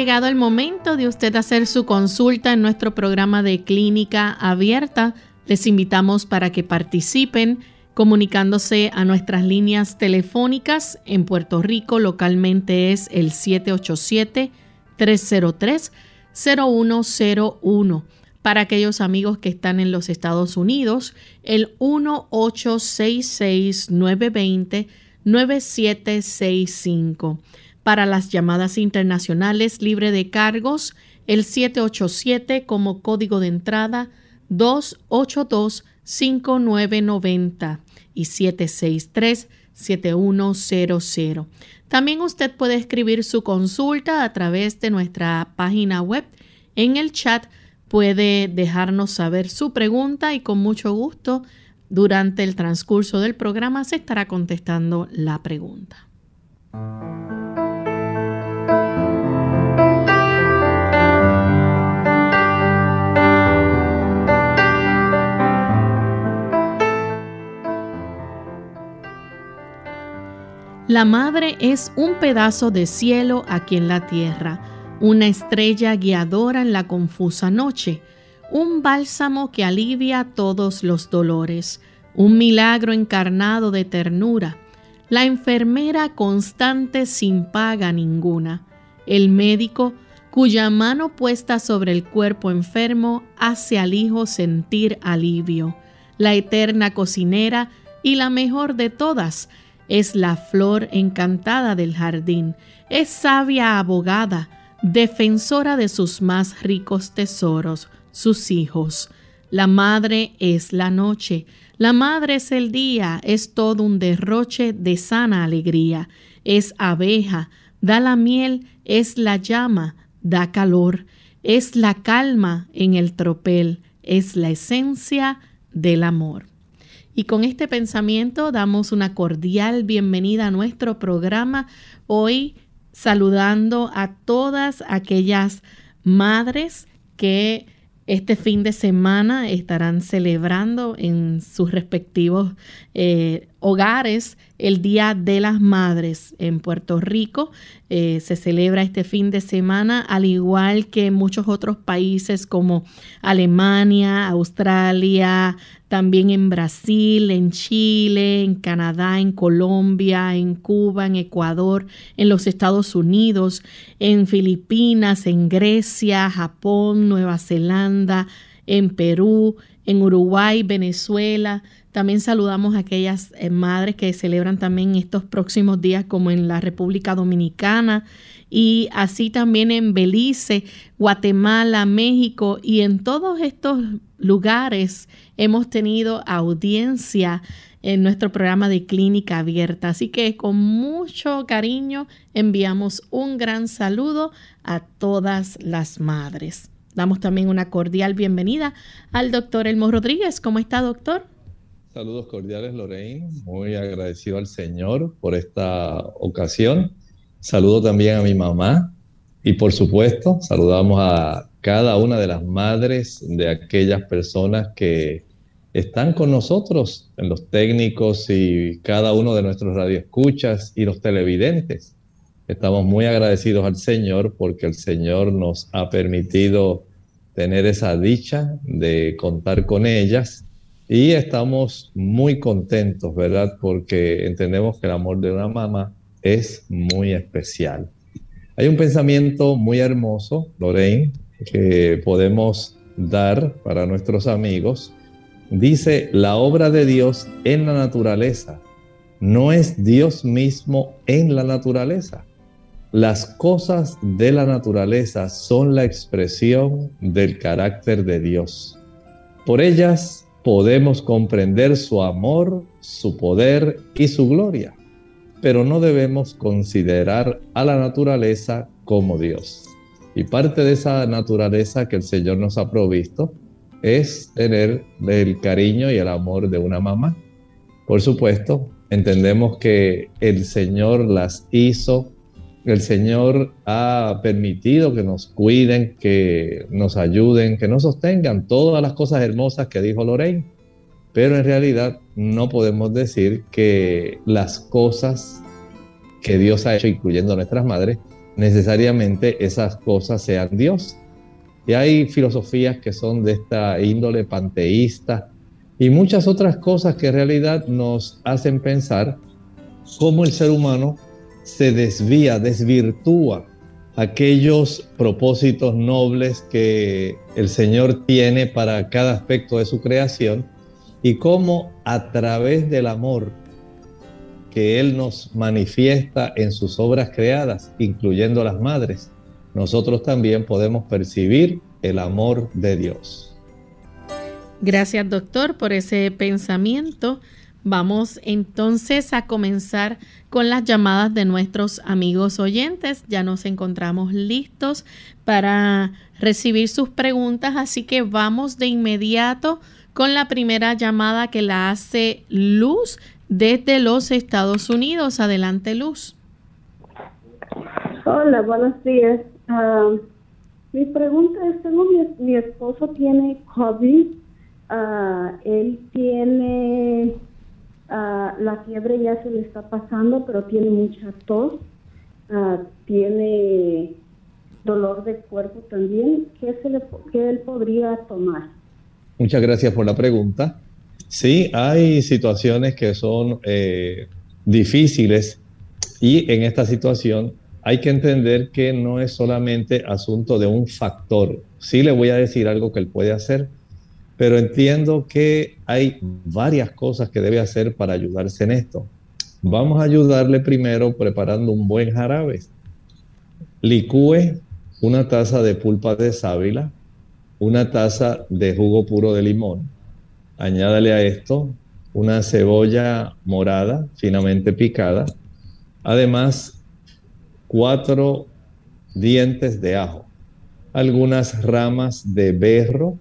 Llegado el momento de usted hacer su consulta en nuestro programa de clínica abierta. Les invitamos para que participen comunicándose a nuestras líneas telefónicas. En Puerto Rico localmente es el 787-303-0101. Para aquellos amigos que están en los Estados Unidos, el 1866-920-9765 para las llamadas internacionales libre de cargos, el 787 como código de entrada 282-5990 y 763-7100. También usted puede escribir su consulta a través de nuestra página web. En el chat puede dejarnos saber su pregunta y con mucho gusto durante el transcurso del programa se estará contestando la pregunta. La madre es un pedazo de cielo aquí en la tierra, una estrella guiadora en la confusa noche, un bálsamo que alivia todos los dolores, un milagro encarnado de ternura, la enfermera constante sin paga ninguna, el médico cuya mano puesta sobre el cuerpo enfermo hace al hijo sentir alivio, la eterna cocinera y la mejor de todas, es la flor encantada del jardín, es sabia abogada, defensora de sus más ricos tesoros, sus hijos. La madre es la noche, la madre es el día, es todo un derroche de sana alegría, es abeja, da la miel, es la llama, da calor, es la calma en el tropel, es la esencia del amor. Y con este pensamiento damos una cordial bienvenida a nuestro programa. Hoy saludando a todas aquellas madres que este fin de semana estarán celebrando en sus respectivos eh, hogares el Día de las Madres en Puerto Rico. Eh, se celebra este fin de semana, al igual que en muchos otros países como Alemania, Australia, también en Brasil, en Chile, en Canadá, en Colombia, en Cuba, en Ecuador, en los Estados Unidos, en Filipinas, en Grecia, Japón, Nueva Zelanda, en Perú, en Uruguay, Venezuela. También saludamos a aquellas eh, madres que celebran también estos próximos días como en la República Dominicana y así también en Belice, Guatemala, México y en todos estos lugares hemos tenido audiencia en nuestro programa de clínica abierta. Así que con mucho cariño enviamos un gran saludo a todas las madres. Damos también una cordial bienvenida al doctor Elmo Rodríguez. ¿Cómo está, doctor? Saludos cordiales, Lorraine. Muy agradecido al Señor por esta ocasión. Saludo también a mi mamá y por supuesto saludamos a cada una de las madres de aquellas personas que están con nosotros, los técnicos y cada uno de nuestros radioescuchas y los televidentes. Estamos muy agradecidos al Señor porque el Señor nos ha permitido tener esa dicha de contar con ellas y estamos muy contentos, ¿verdad? Porque entendemos que el amor de una mamá es muy especial. Hay un pensamiento muy hermoso, Lorraine, que podemos dar para nuestros amigos. Dice, la obra de Dios en la naturaleza no es Dios mismo en la naturaleza. Las cosas de la naturaleza son la expresión del carácter de Dios. Por ellas podemos comprender su amor, su poder y su gloria, pero no debemos considerar a la naturaleza como Dios. Y parte de esa naturaleza que el Señor nos ha provisto es tener el cariño y el amor de una mamá. Por supuesto, entendemos que el Señor las hizo, el Señor ha permitido que nos cuiden, que nos ayuden, que nos sostengan todas las cosas hermosas que dijo Lorraine. Pero en realidad no podemos decir que las cosas que Dios ha hecho, incluyendo nuestras madres, necesariamente esas cosas sean Dios. Y hay filosofías que son de esta índole panteísta y muchas otras cosas que en realidad nos hacen pensar cómo el ser humano se desvía, desvirtúa aquellos propósitos nobles que el Señor tiene para cada aspecto de su creación y cómo a través del amor que Él nos manifiesta en sus obras creadas, incluyendo las madres, nosotros también podemos percibir el amor de Dios. Gracias doctor por ese pensamiento. Vamos entonces a comenzar con las llamadas de nuestros amigos oyentes. Ya nos encontramos listos para recibir sus preguntas, así que vamos de inmediato con la primera llamada que la hace Luz desde los Estados Unidos. Adelante, Luz. Hola, buenos días. Ah, mi pregunta es, tengo mi, esposo tiene COVID, uh, él tiene uh, la fiebre ya se le está pasando, pero tiene mucha tos, tiene dolor de cuerpo también. ¿Qué, se le, ¿Qué él podría tomar? Muchas gracias por la pregunta. Sí, hay situaciones que son eh, difíciles y en esta situación hay que entender que no es solamente asunto de un factor. Sí le voy a decir algo que él puede hacer, pero entiendo que hay varias cosas que debe hacer para ayudarse en esto. Vamos a ayudarle primero preparando un buen jarabe. Licúe una taza de pulpa de sábila, una taza de jugo puro de limón. Añádale a esto una cebolla morada finamente picada. Además, cuatro dientes de ajo, algunas ramas de berro,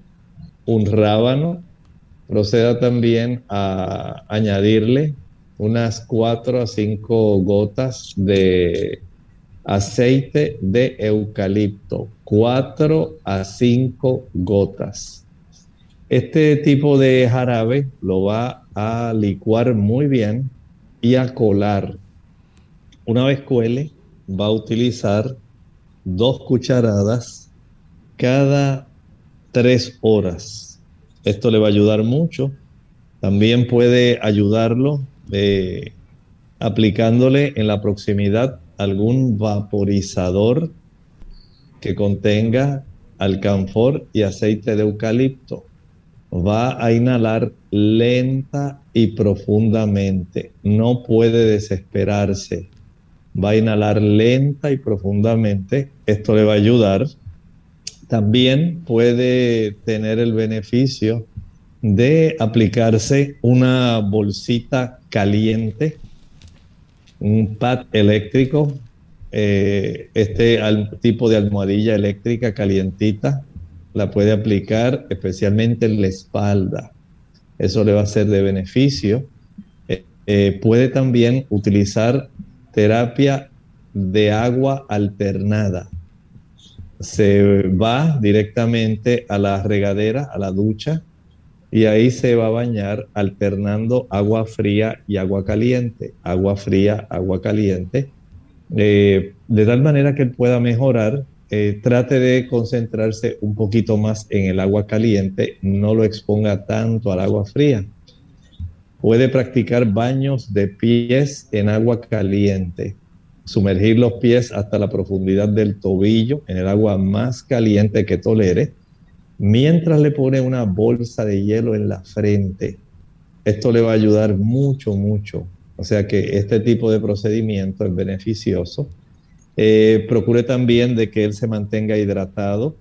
un rábano. Proceda también a añadirle unas cuatro a cinco gotas de aceite de eucalipto, cuatro a cinco gotas. Este tipo de jarabe lo va a licuar muy bien y a colar. Una vez cuele, va a utilizar dos cucharadas cada tres horas. Esto le va a ayudar mucho. También puede ayudarlo eh, aplicándole en la proximidad algún vaporizador que contenga alcanfor y aceite de eucalipto. Va a inhalar lenta y profundamente. No puede desesperarse va a inhalar lenta y profundamente. Esto le va a ayudar. También puede tener el beneficio de aplicarse una bolsita caliente, un pad eléctrico, eh, este tipo de almohadilla eléctrica calientita, la puede aplicar especialmente en la espalda. Eso le va a ser de beneficio. Eh, eh, puede también utilizar terapia de agua alternada. Se va directamente a la regadera, a la ducha, y ahí se va a bañar alternando agua fría y agua caliente, agua fría, agua caliente, eh, de tal manera que él pueda mejorar. Eh, trate de concentrarse un poquito más en el agua caliente, no lo exponga tanto al agua fría. Puede practicar baños de pies en agua caliente. Sumergir los pies hasta la profundidad del tobillo en el agua más caliente que tolere, mientras le pone una bolsa de hielo en la frente. Esto le va a ayudar mucho, mucho O sea que este tipo de procedimiento es beneficioso. Eh, procure también de que él se mantenga hidratado.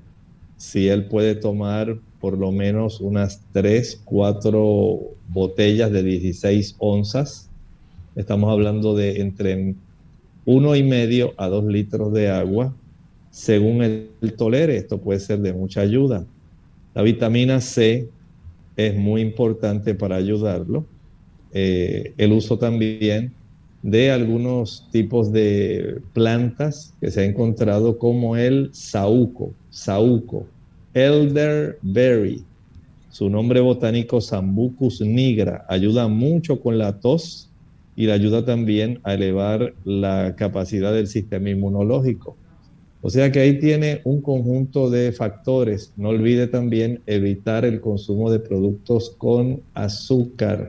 Si él puede tomar por lo menos unas 3, 4 botellas de 16 onzas. Estamos hablando de entre uno y medio a 2 litros de agua, según él tolere. Esto puede ser de mucha ayuda. La vitamina C es muy importante para ayudarlo. Eh, el uso también de algunos tipos de plantas que se ha encontrado como el saúco, saúco, elderberry. Su nombre botánico Sambucus nigra ayuda mucho con la tos y le ayuda también a elevar la capacidad del sistema inmunológico. O sea que ahí tiene un conjunto de factores. No olvide también evitar el consumo de productos con azúcar.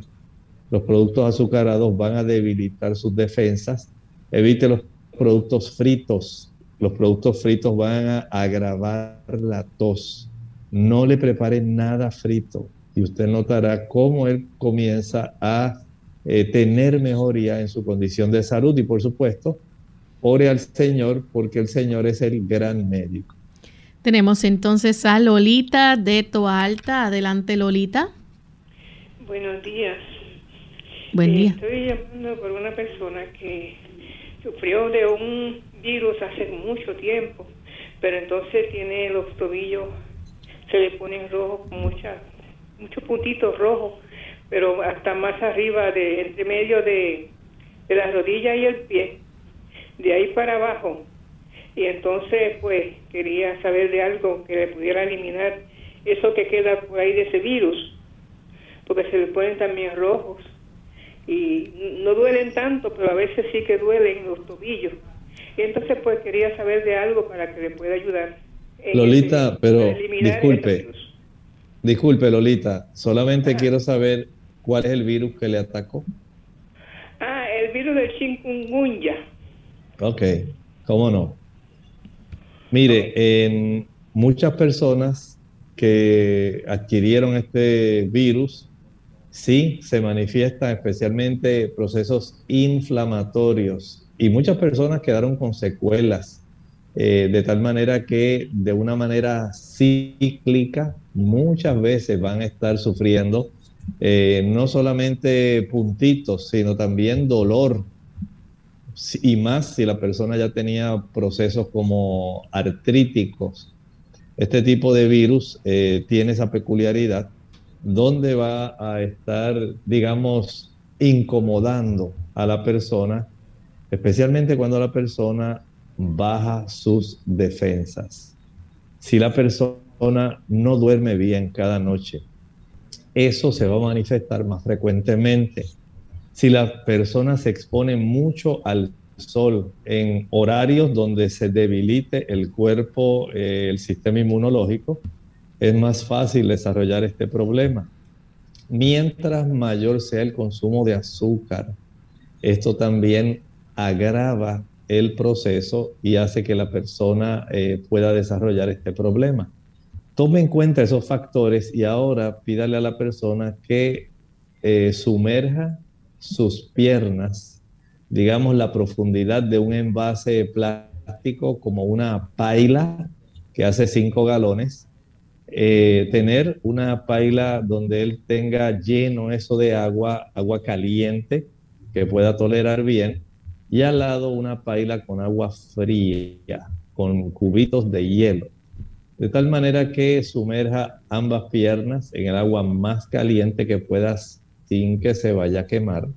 Los productos azucarados van a debilitar sus defensas. Evite los productos fritos. Los productos fritos van a agravar la tos. No le prepare nada frito y usted notará cómo él comienza a eh, tener mejoría en su condición de salud y por supuesto ore al Señor porque el Señor es el gran médico. Tenemos entonces a Lolita de Toa Alta. Adelante, Lolita. Buenos días. Buen día. estoy llamando por una persona que sufrió de un virus hace mucho tiempo, pero entonces tiene los tobillos, se le ponen rojos, muchos puntitos rojos, pero hasta más arriba, de entre medio de, de la rodilla y el pie de ahí para abajo. Y entonces, pues, quería saber de algo que le pudiera eliminar eso que queda por ahí de ese virus, porque se le ponen también rojos. Y no duelen tanto, pero a veces sí que duelen los tobillos. Y entonces, pues, quería saber de algo para que le pueda ayudar. Lolita, pero disculpe, disculpe, Lolita, solamente quiero saber cuál es el virus que le atacó. Ah, el virus del chikungunya. Ok, cómo no. Mire, en muchas personas que adquirieron este virus, sí se manifiestan especialmente procesos inflamatorios y muchas personas quedaron con secuelas, eh, de tal manera que de una manera cíclica muchas veces van a estar sufriendo eh, no solamente puntitos, sino también dolor y más si la persona ya tenía procesos como artríticos. Este tipo de virus eh, tiene esa peculiaridad donde va a estar, digamos, incomodando a la persona, especialmente cuando la persona baja sus defensas. Si la persona no duerme bien cada noche, eso se va a manifestar más frecuentemente si la persona se expone mucho al sol en horarios donde se debilite el cuerpo, eh, el sistema inmunológico, es más fácil desarrollar este problema. Mientras mayor sea el consumo de azúcar, esto también agrava el proceso y hace que la persona eh, pueda desarrollar este problema. Tome en cuenta esos factores y ahora pídale a la persona que eh, sumerja sus piernas, digamos la profundidad de un envase plástico como una paila que hace cinco galones, eh, tener una paila donde él tenga lleno eso de agua, agua caliente que pueda tolerar bien, y al lado una paila con agua fría, con cubitos de hielo, de tal manera que sumerja ambas piernas en el agua más caliente que puedas sin que se vaya a quemar.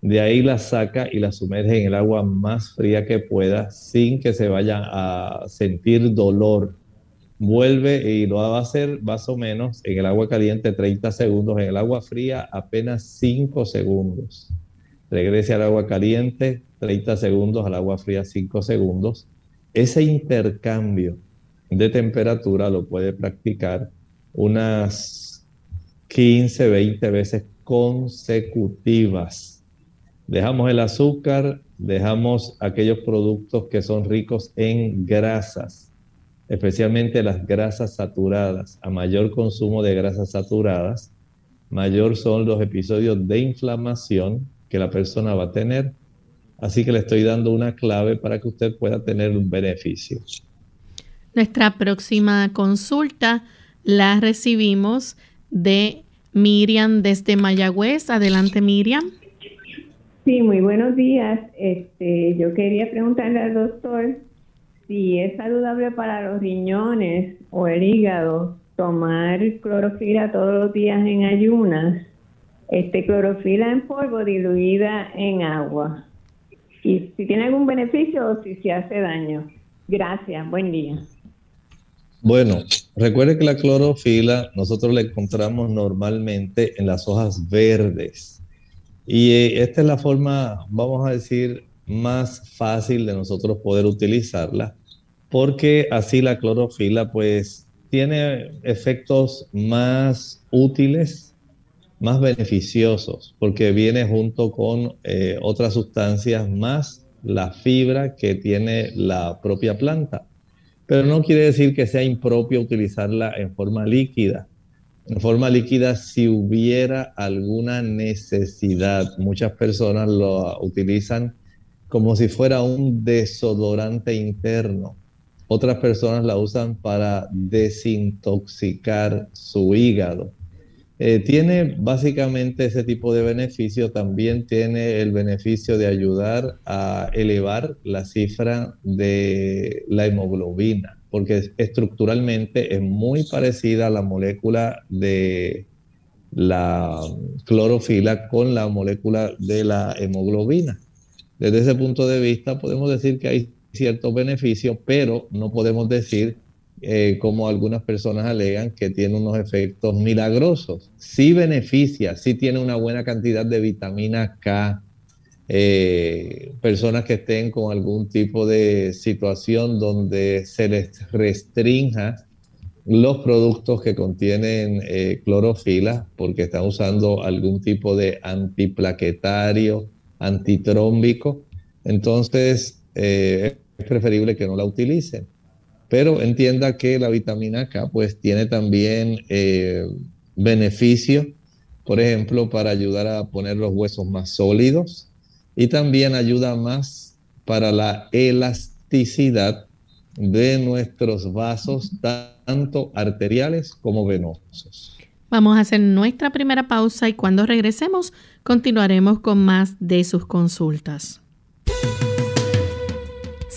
De ahí la saca y la sumerge en el agua más fría que pueda sin que se vaya a sentir dolor. Vuelve y lo va a hacer más o menos en el agua caliente 30 segundos, en el agua fría apenas 5 segundos. Regrese al agua caliente 30 segundos, al agua fría 5 segundos. Ese intercambio de temperatura lo puede practicar unas 15, 20 veces consecutivas. Dejamos el azúcar, dejamos aquellos productos que son ricos en grasas, especialmente las grasas saturadas. A mayor consumo de grasas saturadas, mayor son los episodios de inflamación que la persona va a tener. Así que le estoy dando una clave para que usted pueda tener un beneficio. Nuestra próxima consulta la recibimos de Miriam desde Mayagüez. Adelante, Miriam. Sí, muy buenos días. Este, yo quería preguntarle al doctor si es saludable para los riñones o el hígado tomar clorofila todos los días en ayunas, este clorofila en polvo diluida en agua. Y si tiene algún beneficio o si se hace daño. Gracias, buen día. Bueno, recuerde que la clorofila nosotros la encontramos normalmente en las hojas verdes. Y eh, esta es la forma, vamos a decir, más fácil de nosotros poder utilizarla, porque así la clorofila pues tiene efectos más útiles, más beneficiosos, porque viene junto con eh, otras sustancias más la fibra que tiene la propia planta pero no quiere decir que sea impropio utilizarla en forma líquida. En forma líquida, si hubiera alguna necesidad, muchas personas lo utilizan como si fuera un desodorante interno. Otras personas la usan para desintoxicar su hígado. Eh, tiene básicamente ese tipo de beneficio, también tiene el beneficio de ayudar a elevar la cifra de la hemoglobina, porque estructuralmente es muy parecida a la molécula de la clorofila con la molécula de la hemoglobina. Desde ese punto de vista podemos decir que hay ciertos beneficios, pero no podemos decir eh, como algunas personas alegan, que tiene unos efectos milagrosos. Sí beneficia, sí tiene una buena cantidad de vitamina K. Eh, personas que estén con algún tipo de situación donde se les restrinja los productos que contienen eh, clorofila porque están usando algún tipo de antiplaquetario, antitrómbico, entonces es preferible que no la utilicen pero entienda que la vitamina K pues tiene también eh, beneficio, por ejemplo, para ayudar a poner los huesos más sólidos y también ayuda más para la elasticidad de nuestros vasos, tanto arteriales como venosos. Vamos a hacer nuestra primera pausa y cuando regresemos continuaremos con más de sus consultas.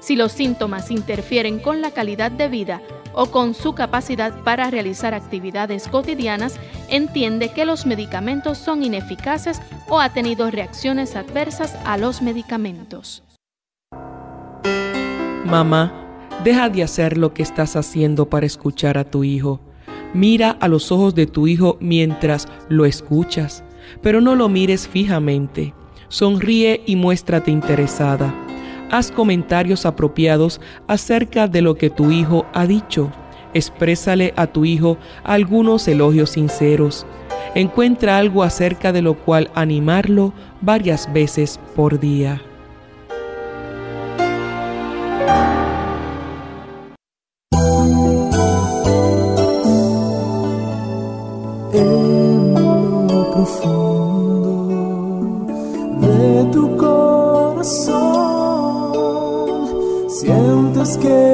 Si los síntomas interfieren con la calidad de vida o con su capacidad para realizar actividades cotidianas, entiende que los medicamentos son ineficaces o ha tenido reacciones adversas a los medicamentos. Mamá, deja de hacer lo que estás haciendo para escuchar a tu hijo. Mira a los ojos de tu hijo mientras lo escuchas, pero no lo mires fijamente. Sonríe y muéstrate interesada haz comentarios apropiados acerca de lo que tu hijo ha dicho. Exprésale a tu hijo algunos elogios sinceros. Encuentra algo acerca de lo cual animarlo varias veces por día. escape.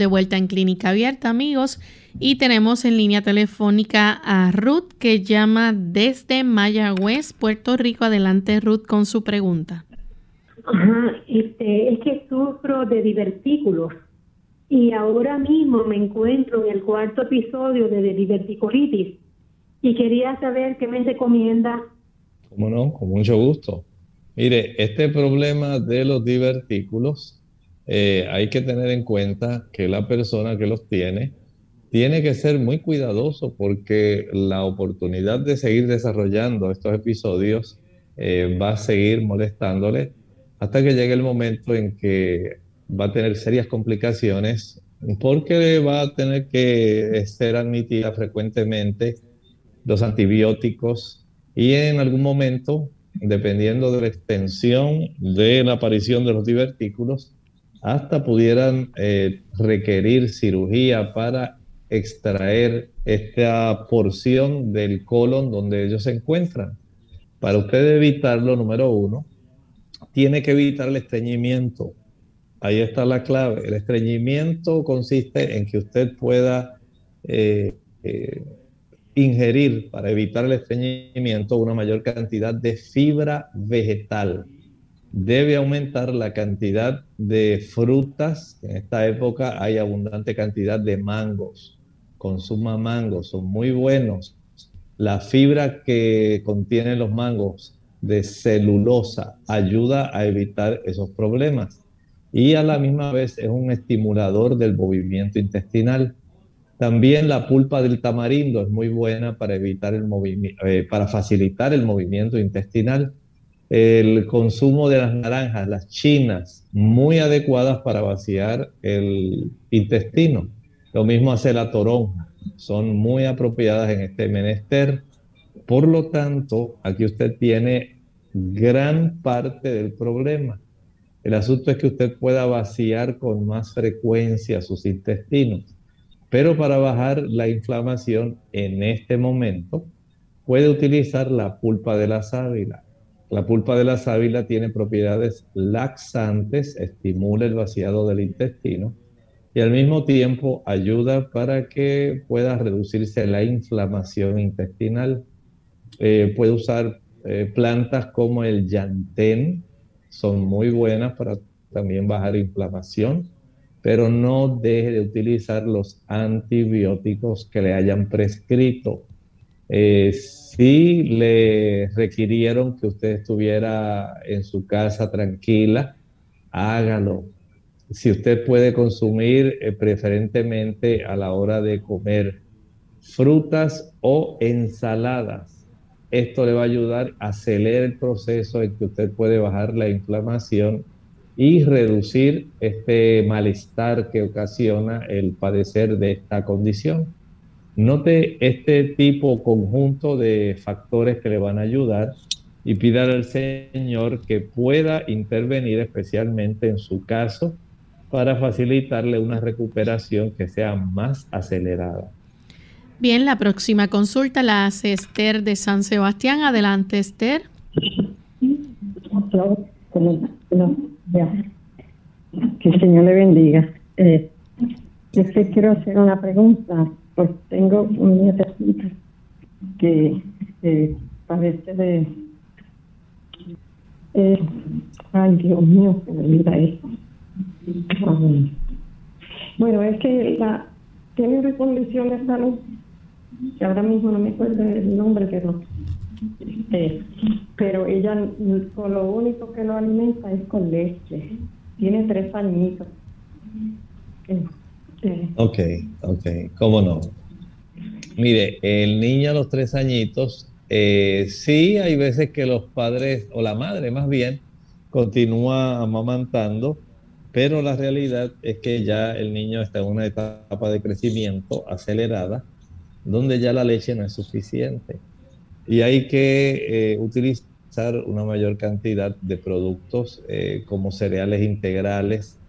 De vuelta en Clínica Abierta, amigos, y tenemos en línea telefónica a Ruth que llama desde Mayagüez, Puerto Rico. Adelante, Ruth, con su pregunta. Ajá, este, es que sufro de divertículos y ahora mismo me encuentro en el cuarto episodio de diverticulitis y quería saber qué me recomienda. ¿Cómo no? Con mucho gusto. Mire, este problema de los divertículos eh, hay que tener en cuenta que la persona que los tiene tiene que ser muy cuidadoso porque la oportunidad de seguir desarrollando estos episodios eh, va a seguir molestándole hasta que llegue el momento en que va a tener serias complicaciones porque va a tener que ser admitida frecuentemente los antibióticos y en algún momento, dependiendo de la extensión de la aparición de los divertículos, hasta pudieran eh, requerir cirugía para extraer esta porción del colon donde ellos se encuentran. Para usted evitarlo, número uno, tiene que evitar el estreñimiento. Ahí está la clave. El estreñimiento consiste en que usted pueda eh, eh, ingerir para evitar el estreñimiento una mayor cantidad de fibra vegetal debe aumentar la cantidad de frutas. En esta época hay abundante cantidad de mangos. Consuma mangos, son muy buenos. La fibra que contienen los mangos de celulosa ayuda a evitar esos problemas y a la misma vez es un estimulador del movimiento intestinal. También la pulpa del tamarindo es muy buena para evitar el eh, para facilitar el movimiento intestinal el consumo de las naranjas, las chinas, muy adecuadas para vaciar el intestino. Lo mismo hace la toronja, son muy apropiadas en este menester. Por lo tanto, aquí usted tiene gran parte del problema. El asunto es que usted pueda vaciar con más frecuencia sus intestinos. Pero para bajar la inflamación en este momento, puede utilizar la pulpa de la sábila la pulpa de la sábila tiene propiedades laxantes, estimula el vaciado del intestino y al mismo tiempo ayuda para que pueda reducirse la inflamación intestinal. Eh, puede usar eh, plantas como el yantén, son muy buenas para también bajar inflamación, pero no deje de utilizar los antibióticos que le hayan prescrito. Si le requirieron que usted estuviera en su casa tranquila, hágalo. Si usted puede consumir eh, preferentemente a la hora de comer frutas o ensaladas, esto le va a ayudar a acelerar el proceso en que usted puede bajar la inflamación y reducir este malestar que ocasiona el padecer de esta condición. Note este tipo conjunto de factores que le van a ayudar y pídale al Señor que pueda intervenir especialmente en su caso para facilitarle una recuperación que sea más acelerada. Bien, la próxima consulta la hace Esther de San Sebastián. Adelante, Esther. Que el Señor le bendiga. Eh, yo quiero hacer una pregunta pues tengo un nietecito que padece de eh, ay Dios mío que me olvida eso bueno es que la tiene una condición de salud que ahora mismo no me acuerdo el nombre pero eh, pero ella con lo único que lo alimenta es con leche. Tiene tres añitos. eh, Ok, ok, cómo no. Mire, el niño a los tres añitos, eh, sí hay veces que los padres, o la madre más bien, continúa amamantando, pero la realidad es que ya el niño está en una etapa de crecimiento acelerada, donde ya la leche no es suficiente. Y hay que eh, utilizar una mayor cantidad de productos eh, como cereales integrales,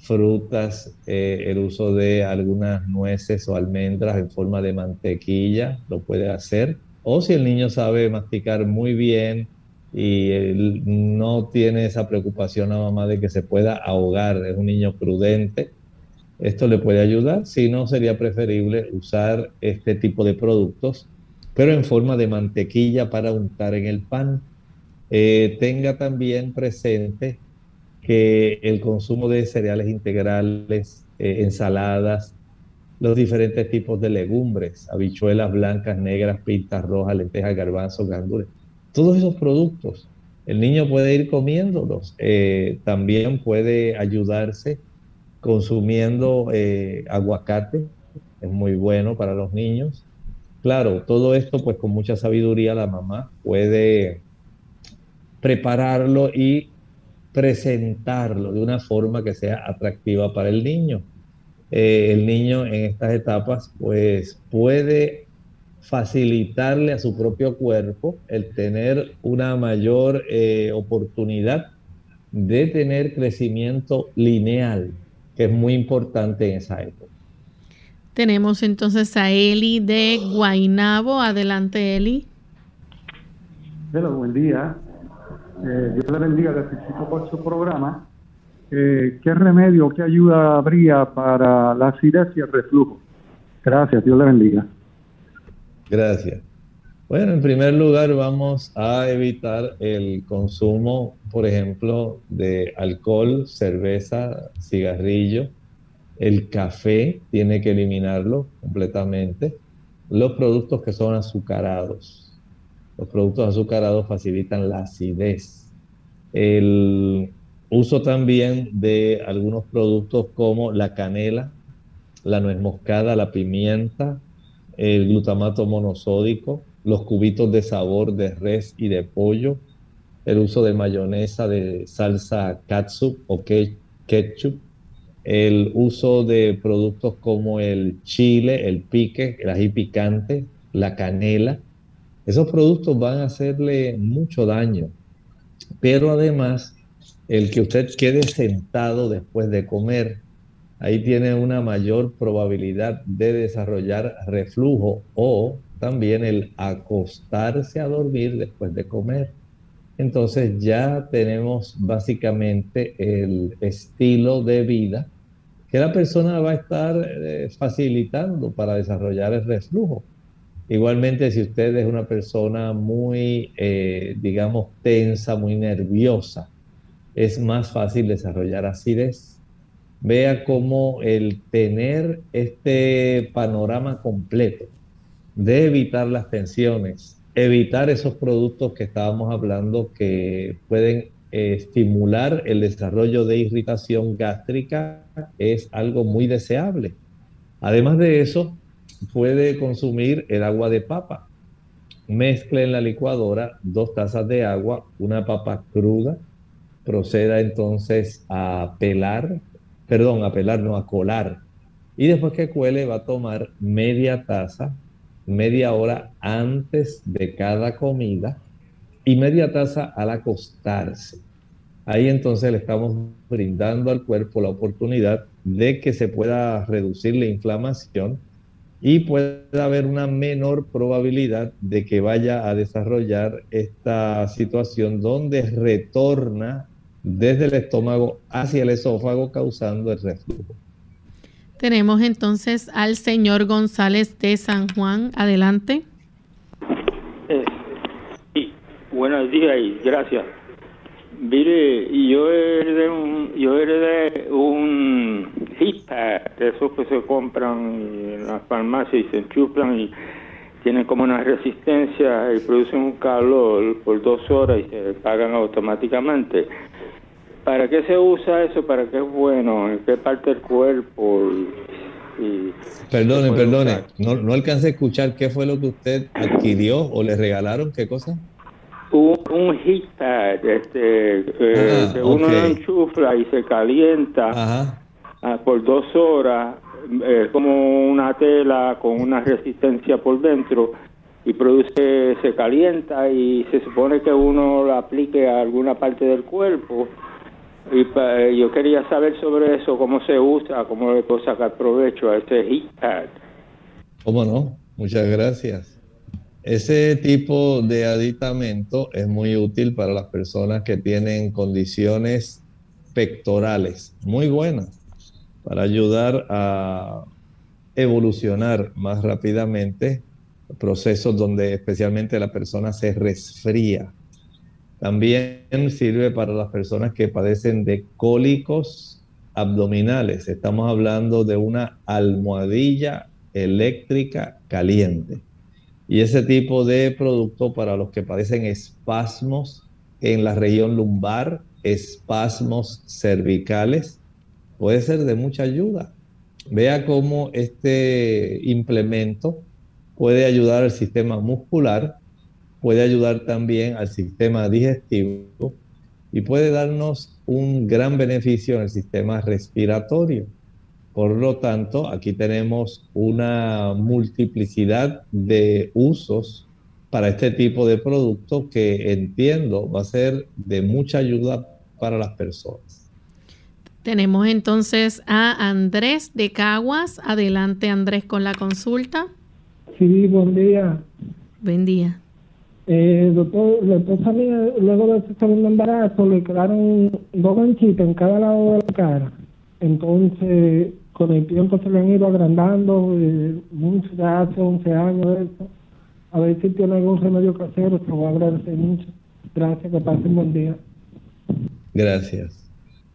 frutas, eh, el uso de algunas nueces o almendras en forma de mantequilla, lo puede hacer. O si el niño sabe masticar muy bien y no tiene esa preocupación a mamá de que se pueda ahogar, es un niño prudente, esto le puede ayudar. Si no, sería preferible usar este tipo de productos, pero en forma de mantequilla para untar en el pan. Eh, tenga también presente que el consumo de cereales integrales, eh, ensaladas, los diferentes tipos de legumbres, habichuelas blancas, negras, pintas rojas, lentejas, garbanzos, gandules, todos esos productos, el niño puede ir comiéndolos. Eh, también puede ayudarse consumiendo eh, aguacate, es muy bueno para los niños. Claro, todo esto pues con mucha sabiduría la mamá puede prepararlo y presentarlo de una forma que sea atractiva para el niño. Eh, el niño en estas etapas pues puede facilitarle a su propio cuerpo el tener una mayor eh, oportunidad de tener crecimiento lineal que es muy importante en esa época. Tenemos entonces a Eli de Guainabo. Adelante, Eli. Hola, buen día. Eh, Dios le bendiga, le por su programa. Eh, ¿Qué remedio, qué ayuda habría para la acidez y el reflujo? Gracias, Dios le bendiga. Gracias. Bueno, en primer lugar vamos a evitar el consumo, por ejemplo, de alcohol, cerveza, cigarrillo. El café tiene que eliminarlo completamente. Los productos que son azucarados. Los productos azucarados facilitan la acidez. El uso también de algunos productos como la canela, la nuez moscada, la pimienta, el glutamato monosódico, los cubitos de sabor de res y de pollo, el uso de mayonesa, de salsa katsup o ketchup, el uso de productos como el chile, el pique, el ají picante, la canela. Esos productos van a hacerle mucho daño. Pero además, el que usted quede sentado después de comer, ahí tiene una mayor probabilidad de desarrollar reflujo o también el acostarse a dormir después de comer. Entonces ya tenemos básicamente el estilo de vida que la persona va a estar eh, facilitando para desarrollar el reflujo. Igualmente, si usted es una persona muy, eh, digamos, tensa, muy nerviosa, es más fácil desarrollar acidez. Vea cómo el tener este panorama completo, de evitar las tensiones, evitar esos productos que estábamos hablando que pueden eh, estimular el desarrollo de irritación gástrica es algo muy deseable. Además de eso, puede consumir el agua de papa. Mezcle en la licuadora dos tazas de agua, una papa cruda, proceda entonces a pelar, perdón, a pelar, no, a colar. Y después que cuele va a tomar media taza media hora antes de cada comida y media taza al acostarse. Ahí entonces le estamos brindando al cuerpo la oportunidad de que se pueda reducir la inflamación y pueda haber una menor probabilidad de que vaya a desarrollar esta situación donde retorna desde el estómago hacia el esófago causando el reflujo. Tenemos entonces al señor González de San Juan. Adelante. Eh, sí, buenos días y gracias. Mire, yo heredé un, yo heredé un de esos que se compran en las farmacias y se enchuflan y tienen como una resistencia y producen un calor por dos horas y se pagan automáticamente. ¿Para qué se usa eso? ¿Para qué es bueno? ¿En qué parte del cuerpo? perdone, perdone, no, no alcancé a escuchar qué fue lo que usted adquirió o le regalaron, ¿qué cosa? Un, un este, eh, ah, que uno lo enchufla y se calienta ah, por dos horas, es como una tela con una resistencia por dentro y produce, se calienta y se supone que uno lo aplique a alguna parte del cuerpo y eh, yo quería saber sobre eso, cómo se usa, cómo le puedo sacar provecho a ese HeatPad. ¿Cómo no? Muchas gracias. Ese tipo de aditamento es muy útil para las personas que tienen condiciones pectorales muy buenas. Para ayudar a evolucionar más rápidamente procesos donde especialmente la persona se resfría. También sirve para las personas que padecen de cólicos abdominales. Estamos hablando de una almohadilla eléctrica caliente. Y ese tipo de producto para los que padecen espasmos en la región lumbar, espasmos cervicales, puede ser de mucha ayuda. Vea cómo este implemento puede ayudar al sistema muscular, puede ayudar también al sistema digestivo y puede darnos un gran beneficio en el sistema respiratorio. Por lo tanto, aquí tenemos una multiplicidad de usos para este tipo de producto que entiendo va a ser de mucha ayuda para las personas. Tenemos entonces a Andrés de Caguas. Adelante Andrés con la consulta. Sí, buen día. Buen día. Eh, doctor, la esposa luego de su segundo embarazo le quedaron dos ganchitos en cada lado de la cara. Entonces, con el tiempo se le han ido agrandando, eh, mucho, ya hace 11 años eso. A ver si tiene algún remedio casero, se lo voy a agradecer mucho. Gracias, que pasen buen día. Gracias.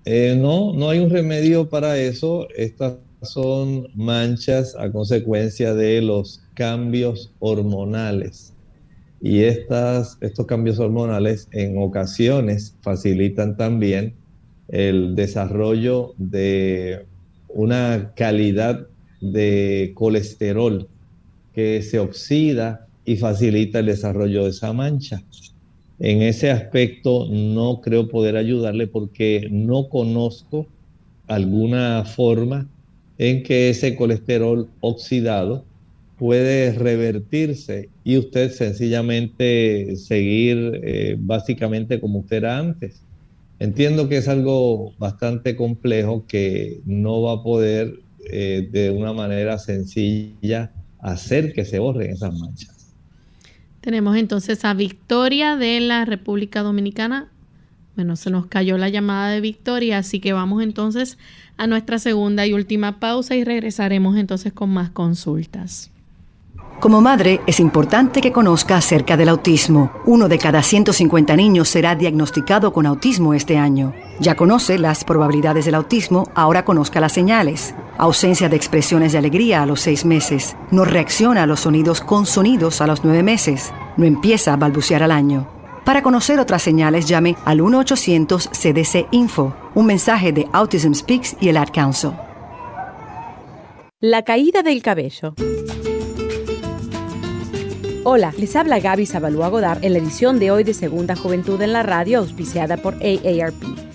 Eh, no, no hay un remedio para eso. Estas son manchas a consecuencia de los cambios hormonales. Y estas, estos cambios hormonales en ocasiones facilitan también el desarrollo de una calidad de colesterol que se oxida y facilita el desarrollo de esa mancha. En ese aspecto no creo poder ayudarle porque no conozco alguna forma en que ese colesterol oxidado puede revertirse y usted sencillamente seguir eh, básicamente como usted era antes. Entiendo que es algo bastante complejo que no va a poder eh, de una manera sencilla hacer que se borren esas manchas. Tenemos entonces a Victoria de la República Dominicana. Bueno, se nos cayó la llamada de Victoria, así que vamos entonces a nuestra segunda y última pausa y regresaremos entonces con más consultas. Como madre, es importante que conozca acerca del autismo. Uno de cada 150 niños será diagnosticado con autismo este año. Ya conoce las probabilidades del autismo, ahora conozca las señales. Ausencia de expresiones de alegría a los seis meses. No reacciona a los sonidos con sonidos a los nueve meses. No empieza a balbucear al año. Para conocer otras señales, llame al 1-800-CDC-INFO, un mensaje de Autism Speaks y el Ad Council. La caída del cabello. Hola, les habla Gaby Zabalúa Godard en la edición de hoy de Segunda Juventud en la Radio, auspiciada por AARP.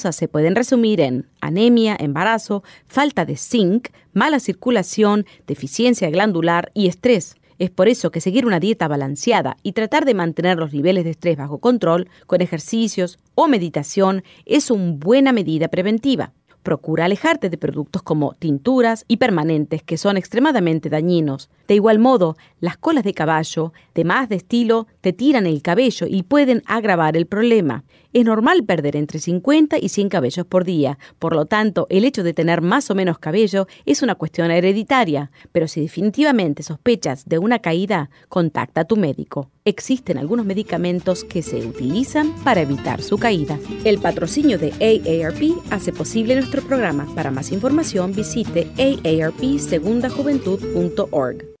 se pueden resumir en anemia, embarazo, falta de zinc, mala circulación, deficiencia glandular y estrés. Es por eso que seguir una dieta balanceada y tratar de mantener los niveles de estrés bajo control con ejercicios o meditación es una buena medida preventiva. Procura alejarte de productos como tinturas y permanentes que son extremadamente dañinos. De igual modo, las colas de caballo, de más de estilo, te tiran el cabello y pueden agravar el problema. Es normal perder entre 50 y 100 cabellos por día, por lo tanto, el hecho de tener más o menos cabello es una cuestión hereditaria, pero si definitivamente sospechas de una caída, contacta a tu médico. Existen algunos medicamentos que se utilizan para evitar su caída. El patrocinio de AARP hace posible nuestro programa. Para más información visite aarpsegundajuventud.org.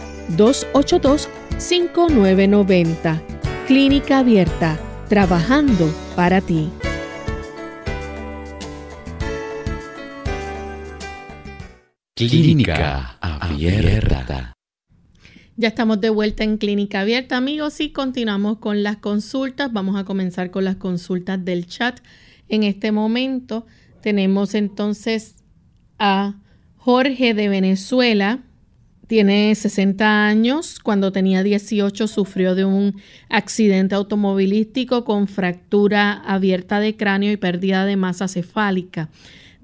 787-282-5990. Clínica Abierta, trabajando para ti. Clínica Abierta. Ya estamos de vuelta en Clínica Abierta, amigos, y continuamos con las consultas. Vamos a comenzar con las consultas del chat. En este momento tenemos entonces a Jorge de Venezuela. Tiene 60 años. Cuando tenía 18 sufrió de un accidente automovilístico con fractura abierta de cráneo y pérdida de masa cefálica.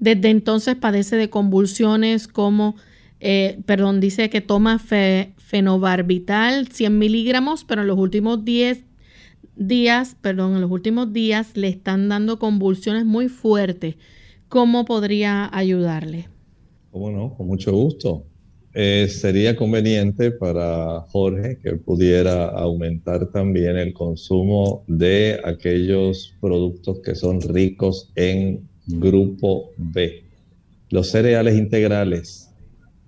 Desde entonces padece de convulsiones como, eh, perdón, dice que toma fenobarbital 100 miligramos, pero en los últimos 10 días, perdón, en los últimos días le están dando convulsiones muy fuertes. ¿Cómo podría ayudarle? ¿Cómo no? Con mucho gusto. Eh, sería conveniente para Jorge que pudiera aumentar también el consumo de aquellos productos que son ricos en grupo B. Los cereales integrales,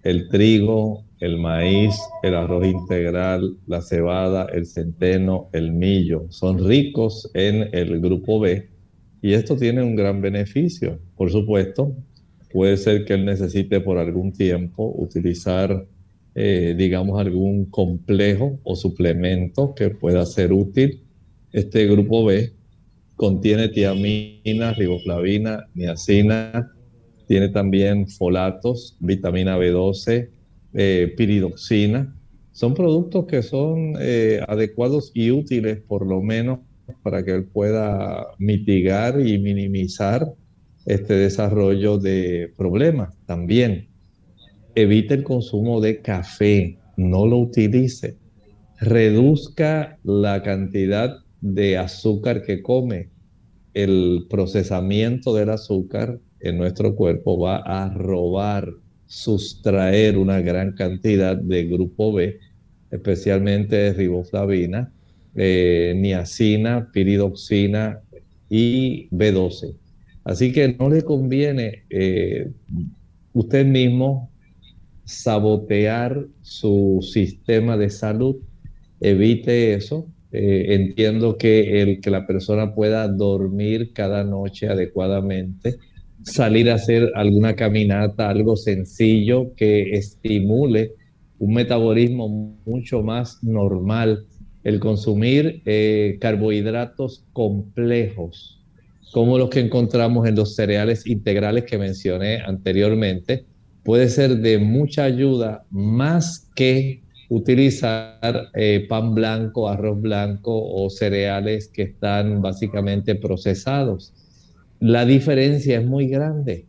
el trigo, el maíz, el arroz integral, la cebada, el centeno, el millo, son ricos en el grupo B y esto tiene un gran beneficio. Por supuesto, puede ser que él necesite por algún tiempo utilizar, eh, digamos, algún complejo o suplemento que pueda ser útil. Este grupo B contiene tiamina, riboflavina, niacina, tiene también folatos, vitamina B12, eh, piridoxina. Son productos que son eh, adecuados y útiles por lo menos para que él pueda mitigar y minimizar este desarrollo de problemas. También evite el consumo de café, no lo utilice. Reduzca la cantidad de azúcar que come. El procesamiento del azúcar en nuestro cuerpo va a robar, sustraer una gran cantidad de grupo B, especialmente de riboflavina, eh, niacina, piridoxina y B12. Así que no le conviene eh, usted mismo sabotear su sistema de salud. Evite eso. Eh, entiendo que el que la persona pueda dormir cada noche adecuadamente, salir a hacer alguna caminata, algo sencillo que estimule un metabolismo mucho más normal el consumir eh, carbohidratos complejos, como los que encontramos en los cereales integrales que mencioné anteriormente, puede ser de mucha ayuda más que utilizar eh, pan blanco, arroz blanco o cereales que están básicamente procesados. La diferencia es muy grande.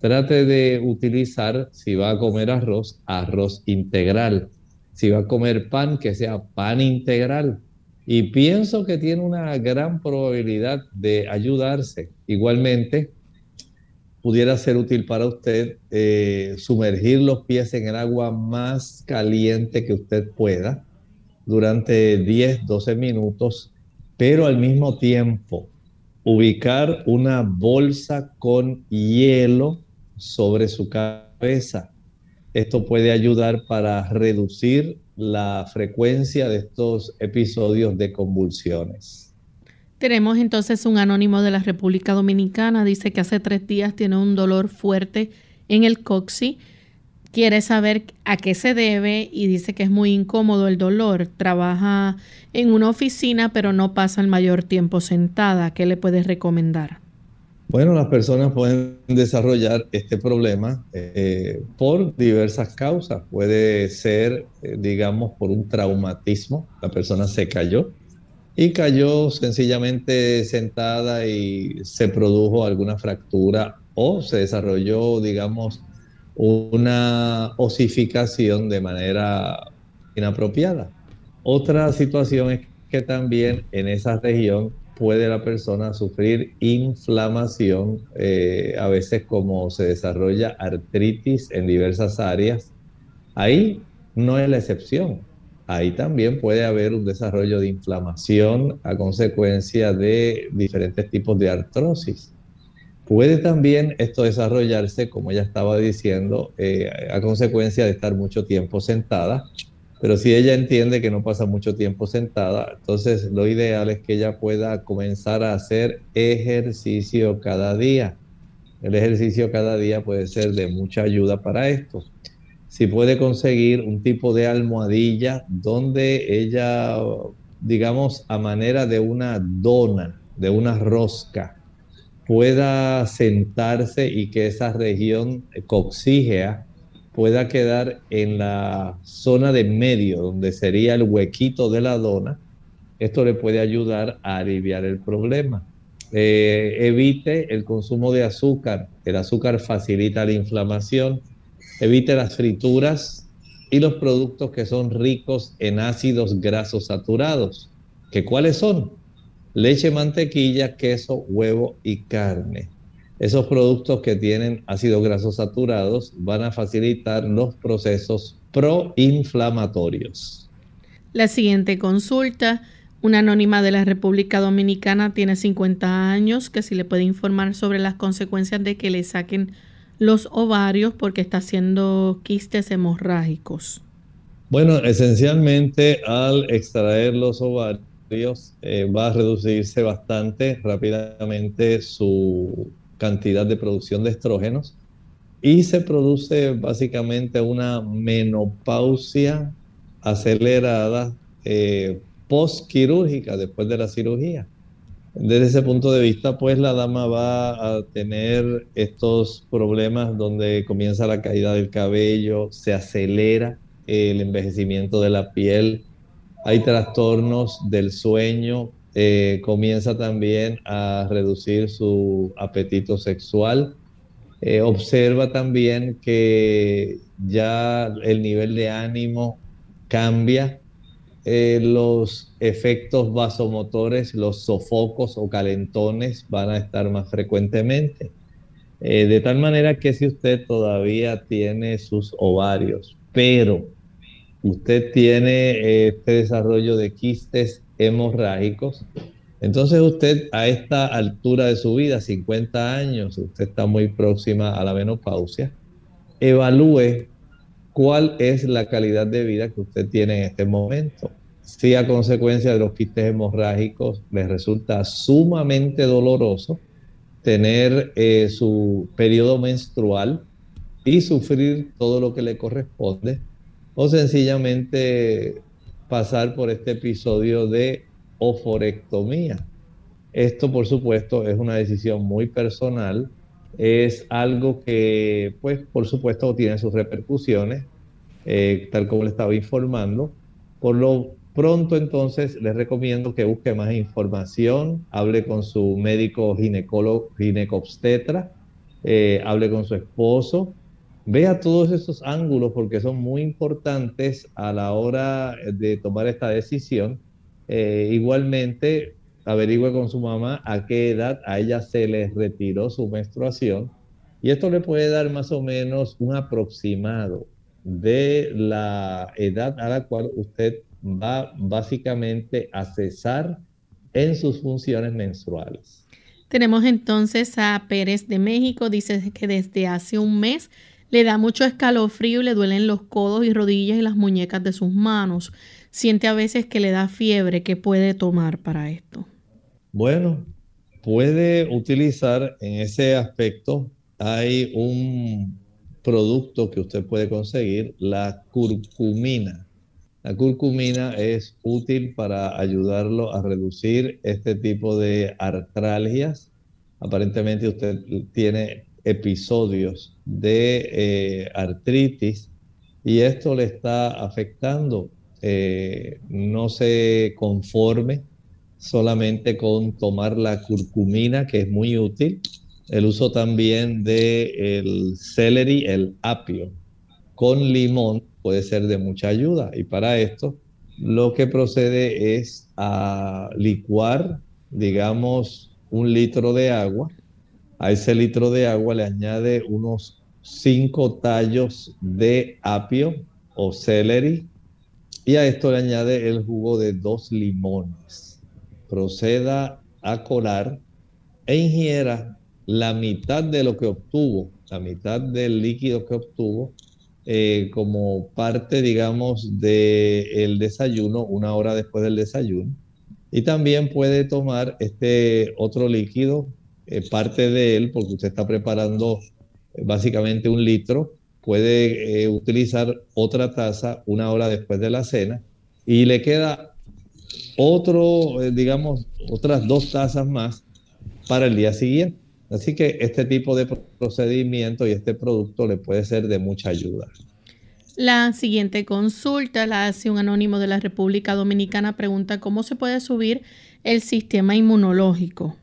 Trate de utilizar, si va a comer arroz, arroz integral si va a comer pan, que sea pan integral. Y pienso que tiene una gran probabilidad de ayudarse. Igualmente, pudiera ser útil para usted eh, sumergir los pies en el agua más caliente que usted pueda durante 10, 12 minutos, pero al mismo tiempo ubicar una bolsa con hielo sobre su cabeza esto puede ayudar para reducir la frecuencia de estos episodios de convulsiones. Tenemos entonces un anónimo de la República Dominicana, dice que hace tres días tiene un dolor fuerte en el coxi, quiere saber a qué se debe y dice que es muy incómodo el dolor. Trabaja en una oficina pero no pasa el mayor tiempo sentada. ¿Qué le puedes recomendar? Bueno, las personas pueden desarrollar este problema eh, por diversas causas. Puede ser, eh, digamos, por un traumatismo. La persona se cayó y cayó sencillamente sentada y se produjo alguna fractura o se desarrolló, digamos, una osificación de manera inapropiada. Otra situación es que también en esa región puede la persona sufrir inflamación, eh, a veces como se desarrolla artritis en diversas áreas. Ahí no es la excepción. Ahí también puede haber un desarrollo de inflamación a consecuencia de diferentes tipos de artrosis. Puede también esto desarrollarse, como ya estaba diciendo, eh, a consecuencia de estar mucho tiempo sentada. Pero si ella entiende que no pasa mucho tiempo sentada, entonces lo ideal es que ella pueda comenzar a hacer ejercicio cada día. El ejercicio cada día puede ser de mucha ayuda para esto. Si puede conseguir un tipo de almohadilla donde ella, digamos, a manera de una dona, de una rosca, pueda sentarse y que esa región coxígea pueda quedar en la zona de medio, donde sería el huequito de la dona, esto le puede ayudar a aliviar el problema. Eh, evite el consumo de azúcar, el azúcar facilita la inflamación, evite las frituras y los productos que son ricos en ácidos grasos saturados. ¿Que ¿Cuáles son? leche, mantequilla, queso, huevo y carne. Esos productos que tienen ácidos grasos saturados van a facilitar los procesos proinflamatorios. La siguiente consulta, una anónima de la República Dominicana tiene 50 años, que si le puede informar sobre las consecuencias de que le saquen los ovarios porque está haciendo quistes hemorrágicos. Bueno, esencialmente al extraer los ovarios, eh, va a reducirse bastante rápidamente su cantidad de producción de estrógenos y se produce básicamente una menopausia acelerada eh, postquirúrgica después de la cirugía. Desde ese punto de vista, pues la dama va a tener estos problemas donde comienza la caída del cabello, se acelera el envejecimiento de la piel, hay trastornos del sueño, eh, comienza también a reducir su apetito sexual. Eh, observa también que ya el nivel de ánimo cambia, eh, los efectos vasomotores, los sofocos o calentones van a estar más frecuentemente. de tal manera que si usted todavía tiene sus ovarios, pero usted tiene este desarrollo de quistes hemorrágicos, entonces usted a esta altura de su vida, 50 años, usted está muy próxima a la menopausia, evalúe cuál es la calidad de vida que usted tiene en este momento. Si a consecuencia de los quistes hemorrágicos le resulta sumamente doloroso tener eh, su periodo menstrual y sufrir todo lo que le corresponde, o sencillamente pasar por este episodio de oforectomía. Esto, por supuesto, es una decisión muy personal, es algo que, pues, por supuesto, tiene sus repercusiones, eh, tal como le estaba informando. Por lo pronto, entonces, les recomiendo que busque más información, hable con su médico ginecólogo, ginecobstetra, eh, hable con su esposo, Vea todos esos ángulos porque son muy importantes a la hora de tomar esta decisión. Eh, igualmente, averigüe con su mamá a qué edad a ella se le retiró su menstruación y esto le puede dar más o menos un aproximado de la edad a la cual usted va básicamente a cesar en sus funciones menstruales. Tenemos entonces a Pérez de México, dice que desde hace un mes le da mucho escalofrío y le duelen los codos y rodillas y las muñecas de sus manos. Siente a veces que le da fiebre. ¿Qué puede tomar para esto? Bueno, puede utilizar en ese aspecto. Hay un producto que usted puede conseguir, la curcumina. La curcumina es útil para ayudarlo a reducir este tipo de artralgias. Aparentemente usted tiene episodios de eh, artritis y esto le está afectando. Eh, no se conforme solamente con tomar la curcumina, que es muy útil, el uso también de el celery, el apio, con limón puede ser de mucha ayuda. Y para esto, lo que procede es a licuar, digamos, un litro de agua a ese litro de agua le añade unos 5 tallos de apio o celery y a esto le añade el jugo de dos limones. Proceda a colar e ingiera la mitad de lo que obtuvo, la mitad del líquido que obtuvo, eh, como parte, digamos, del desayuno, una hora después del desayuno. Y también puede tomar este otro líquido, eh, parte de él, porque usted está preparando eh, básicamente un litro, puede utilizar otra taza una hora después de la cena y le queda otro, digamos, otras dos tazas más para el día siguiente. Así que este tipo de procedimiento y este producto le puede ser de mucha ayuda. La siguiente consulta la hace un anónimo de la República Dominicana. Pregunta cómo se puede subir el sistema inmunológico.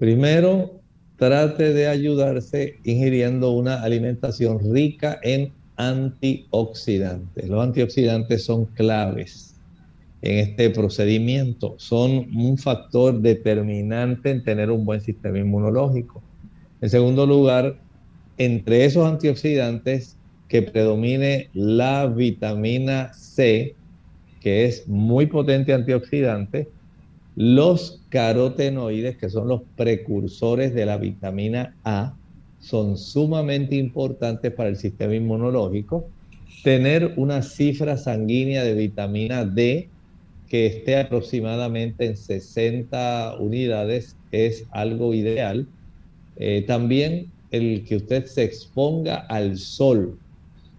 Primero, trate de ayudarse ingiriendo una alimentación rica en antioxidantes. Los antioxidantes son claves en este procedimiento. Son un factor determinante en tener un buen sistema inmunológico. En segundo lugar, entre esos antioxidantes que predomine la vitamina C, que es muy potente antioxidante, los carotenoides, que son los precursores de la vitamina A, son sumamente importantes para el sistema inmunológico. Tener una cifra sanguínea de vitamina D que esté aproximadamente en 60 unidades es algo ideal. Eh, también el que usted se exponga al sol.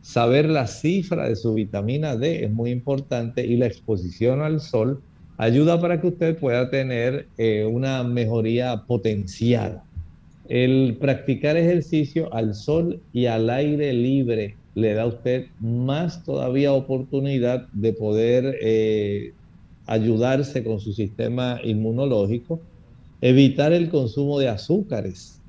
Saber la cifra de su vitamina D es muy importante y la exposición al sol ayuda para que usted pueda tener eh, una mejoría potencial. El practicar ejercicio al sol y al aire libre le da a usted más todavía oportunidad de poder eh, ayudarse con su sistema inmunológico, evitar el consumo de azúcares.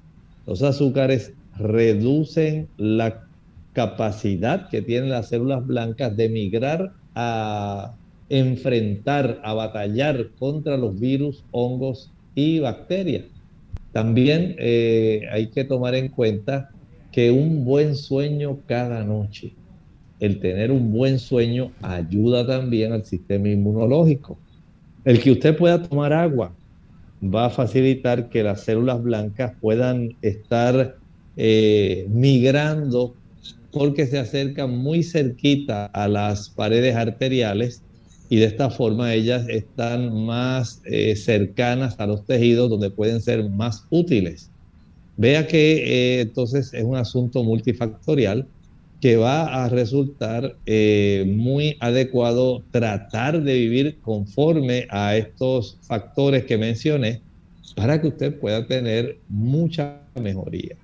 Los azúcares reducen la capacidad que tienen las células blancas de migrar a enfrentar, a batallar contra los virus, hongos y bacterias. También eh, hay que tomar en cuenta que un buen sueño cada noche el tener un buen sueño ayuda también al sistema inmunológico. El que usted pueda tomar agua va a facilitar que las células blancas puedan estar eh, migrando porque se acercan muy cerquita a las paredes arteriales y de esta forma ellas están más eh, cercanas a los tejidos donde pueden ser más útiles. Vea que eh, entonces es un asunto multifactorial que va a resultar eh, muy adecuado tratar de vivir conforme a estos factores que mencioné para que usted pueda tener mucha mejoría.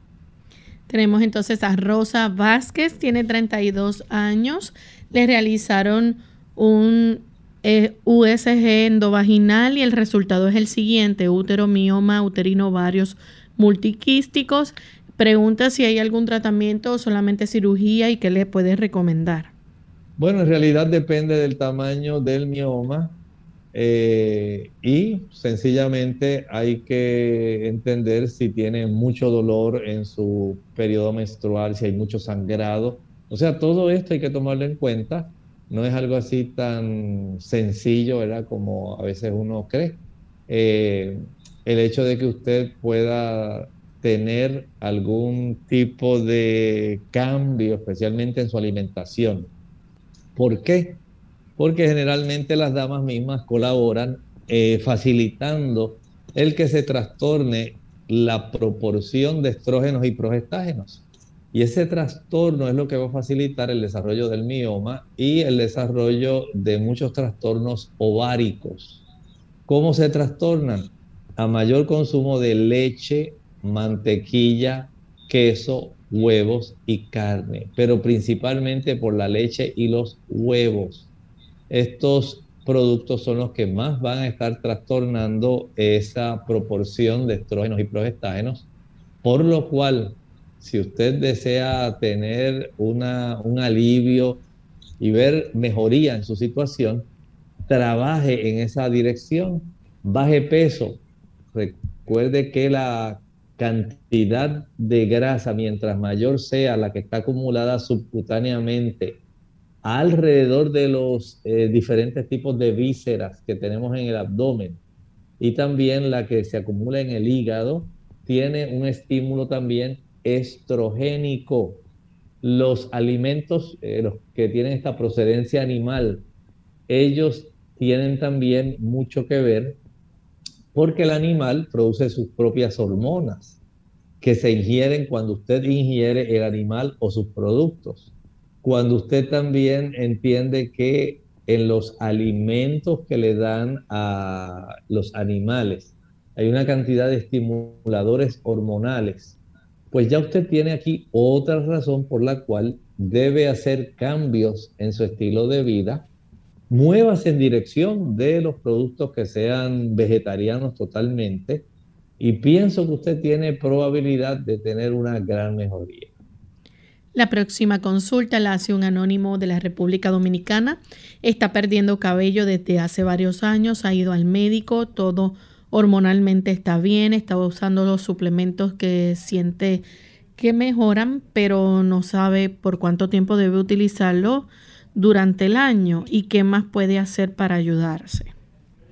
Tenemos entonces a Rosa Vázquez, tiene 32 años, le realizaron un eh, USG endovaginal y el resultado es el siguiente, útero, mioma, uterino, varios multiquísticos Pregunta si hay algún tratamiento o solamente cirugía y qué le puede recomendar. Bueno, en realidad depende del tamaño del mioma eh, y sencillamente hay que entender si tiene mucho dolor en su periodo menstrual, si hay mucho sangrado. O sea, todo esto hay que tomarlo en cuenta. No es algo así tan sencillo, ¿verdad? Como a veces uno cree. Eh, el hecho de que usted pueda tener algún tipo de cambio, especialmente en su alimentación. ¿Por qué? Porque generalmente las damas mismas colaboran eh, facilitando el que se trastorne la proporción de estrógenos y progestágenos. Y ese trastorno es lo que va a facilitar el desarrollo del mioma y el desarrollo de muchos trastornos ováricos. ¿Cómo se trastornan? A mayor consumo de leche mantequilla, queso, huevos y carne, pero principalmente por la leche y los huevos. Estos productos son los que más van a estar trastornando esa proporción de estrógenos y progestágenos, por lo cual, si usted desea tener una, un alivio y ver mejoría en su situación, trabaje en esa dirección, baje peso. Recuerde que la cantidad de grasa, mientras mayor sea la que está acumulada subcutáneamente alrededor de los eh, diferentes tipos de vísceras que tenemos en el abdomen y también la que se acumula en el hígado, tiene un estímulo también estrogénico. Los alimentos eh, los que tienen esta procedencia animal, ellos tienen también mucho que ver porque el animal produce sus propias hormonas que se ingieren cuando usted ingiere el animal o sus productos. Cuando usted también entiende que en los alimentos que le dan a los animales hay una cantidad de estimuladores hormonales, pues ya usted tiene aquí otra razón por la cual debe hacer cambios en su estilo de vida muévase en dirección de los productos que sean vegetarianos totalmente y pienso que usted tiene probabilidad de tener una gran mejoría. La próxima consulta la hace un anónimo de la República Dominicana. Está perdiendo cabello desde hace varios años, ha ido al médico, todo hormonalmente está bien, estaba usando los suplementos que siente que mejoran, pero no sabe por cuánto tiempo debe utilizarlo durante el año y qué más puede hacer para ayudarse?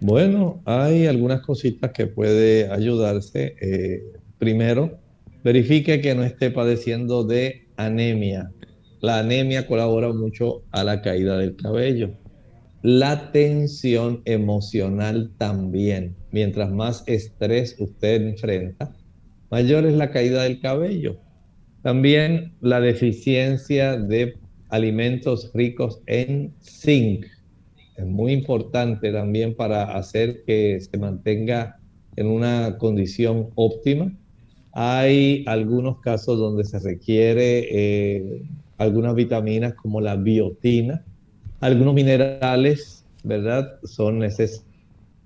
Bueno, hay algunas cositas que puede ayudarse. Eh, primero, verifique que no esté padeciendo de anemia. La anemia colabora mucho a la caída del cabello. La tensión emocional también. Mientras más estrés usted enfrenta, mayor es la caída del cabello. También la deficiencia de alimentos ricos en zinc. Es muy importante también para hacer que se mantenga en una condición óptima. Hay algunos casos donde se requiere eh, algunas vitaminas como la biotina, algunos minerales, ¿verdad? Son necesarios.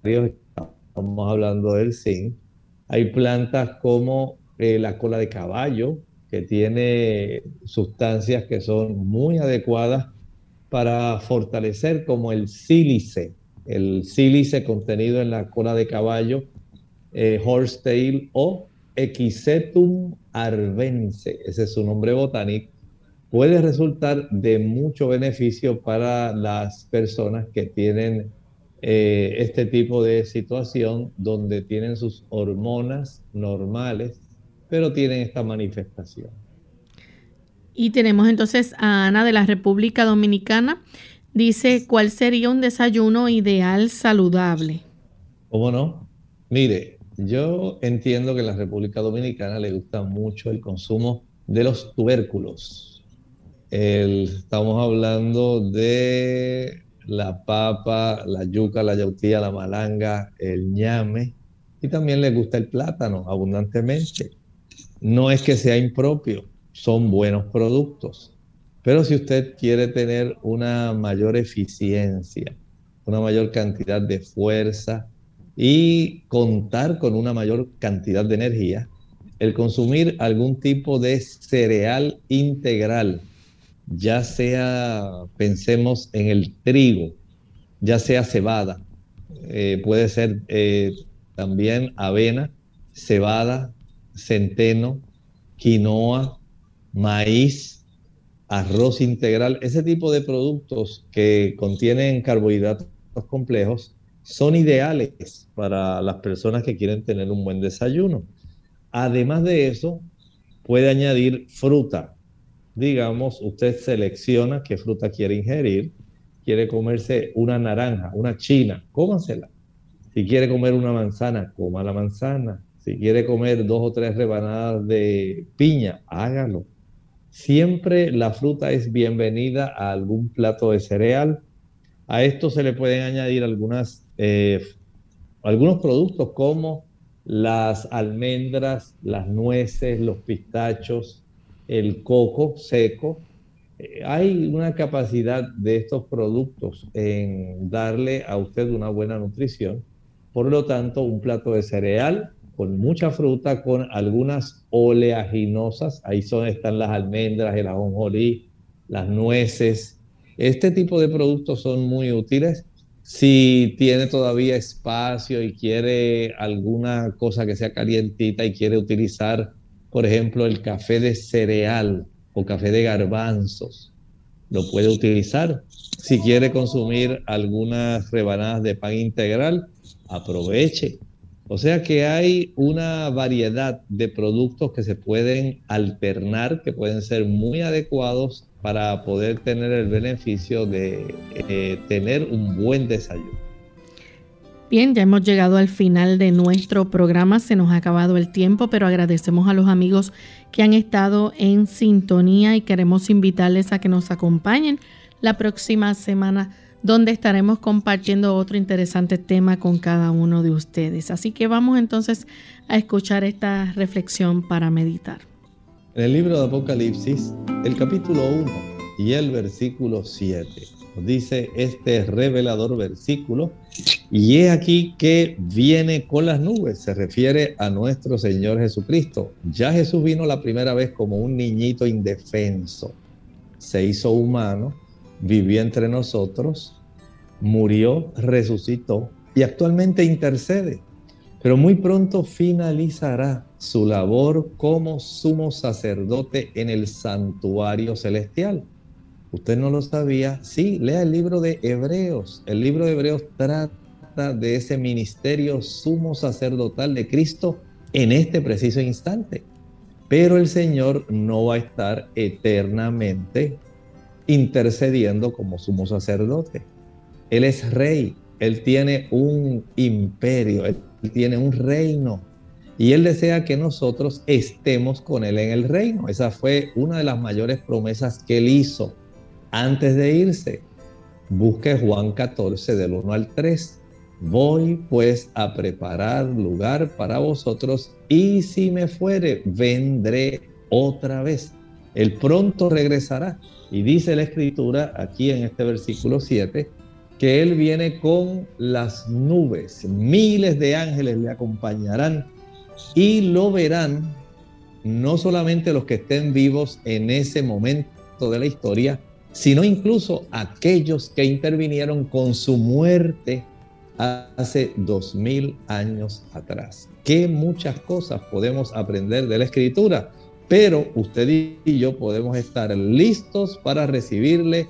Estamos hablando del zinc. Hay plantas como eh, la cola de caballo, que tiene sustancias que son muy adecuadas para fortalecer como el sílice, el sílice contenido en la cola de caballo, eh, horsetail o Equisetum arvense, ese es su nombre botánico, puede resultar de mucho beneficio para las personas que tienen eh, este tipo de situación donde tienen sus hormonas normales pero tienen esta manifestación. Y tenemos entonces a Ana de la República Dominicana. Dice, ¿cuál sería un desayuno ideal saludable? ¿Cómo no? Mire, yo entiendo que en la República Dominicana le gusta mucho el consumo de los tubérculos. Estamos hablando de la papa, la yuca, la yautía, la malanga, el ñame, y también le gusta el plátano abundantemente. No es que sea impropio, son buenos productos. Pero si usted quiere tener una mayor eficiencia, una mayor cantidad de fuerza y contar con una mayor cantidad de energía, el consumir algún tipo de cereal integral, ya sea, pensemos en el trigo, ya sea cebada, eh, puede ser eh, también avena, cebada, centeno, quinoa, maíz, arroz integral, ese tipo de productos que contienen carbohidratos complejos son ideales para las personas que quieren tener un buen desayuno. Además de eso, puede añadir fruta. Digamos, usted selecciona qué fruta quiere ingerir. Quiere comerse una naranja, una china, cómansela. Si quiere comer una manzana, coma la manzana. Si quiere comer dos o tres rebanadas de piña, hágalo. Siempre la fruta es bienvenida a algún plato de cereal. A esto se le pueden añadir eh, algunos productos como las almendras, las nueces, los pistachos, el coco seco. Eh, hay una capacidad de estos productos en darle a usted una buena nutrición. Por lo tanto, un plato de cereal con mucha fruta, con algunas oleaginosas, ahí son, están las almendras, el ajonjolí, las nueces. Este tipo de productos son muy útiles. Si tiene todavía espacio y quiere alguna cosa que sea calientita y quiere utilizar, por ejemplo, el café de cereal o café de garbanzos, lo puede utilizar. Si quiere consumir algunas rebanadas de pan integral, aproveche O sea que hay una variedad de productos que se pueden alternar, que pueden ser muy adecuados para poder tener el beneficio de eh, tener un buen desayuno. Bien, ya hemos llegado al final de nuestro programa, se nos ha acabado el tiempo, pero agradecemos a los amigos que han estado en sintonía y queremos invitarles a que nos acompañen la próxima semana donde estaremos compartiendo otro interesante tema con cada uno de ustedes. Así que vamos entonces a escuchar esta reflexión para meditar. En el libro de Apocalipsis, el capítulo 1 y el versículo 7 dice este revelador versículo, y he aquí que viene con las nubes, se refiere a nuestro Señor Jesucristo. Ya Jesús vino la primera vez como un niñito indefenso, se hizo humano, vivió entre nosotros, murió, resucitó y actualmente intercede. Pero muy pronto finalizará su labor como sumo sacerdote en el santuario celestial. ¿Usted no lo sabía? Sí, lea el libro de Hebreos. El libro de Hebreos trata de ese ministerio sumo sacerdotal de Cristo en este preciso instante. Pero el Señor no va a estar eternamente intercediendo como sumo sacerdote. Él es rey, Él tiene un imperio, Él tiene un reino. Y Él desea que nosotros estemos con Él en el reino. Esa fue una de las mayores promesas que Él hizo antes de irse. Busque Juan 14 del 1 al 3. Voy pues a preparar lugar para vosotros y si me fuere, vendré otra vez. Él pronto regresará. Y dice la escritura aquí en este versículo 7 que Él viene con las nubes. Miles de ángeles le acompañarán y lo verán no solamente los que estén vivos en ese momento de la historia, sino incluso aquellos que intervinieron con su muerte hace dos mil años atrás. Qué muchas cosas podemos aprender de la escritura, pero usted y yo podemos estar listos para recibirle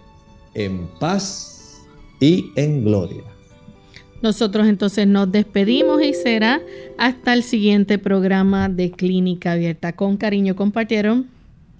en paz y en gloria. Nosotros entonces nos despedimos y será hasta el siguiente programa de Clínica Abierta. Con cariño compartieron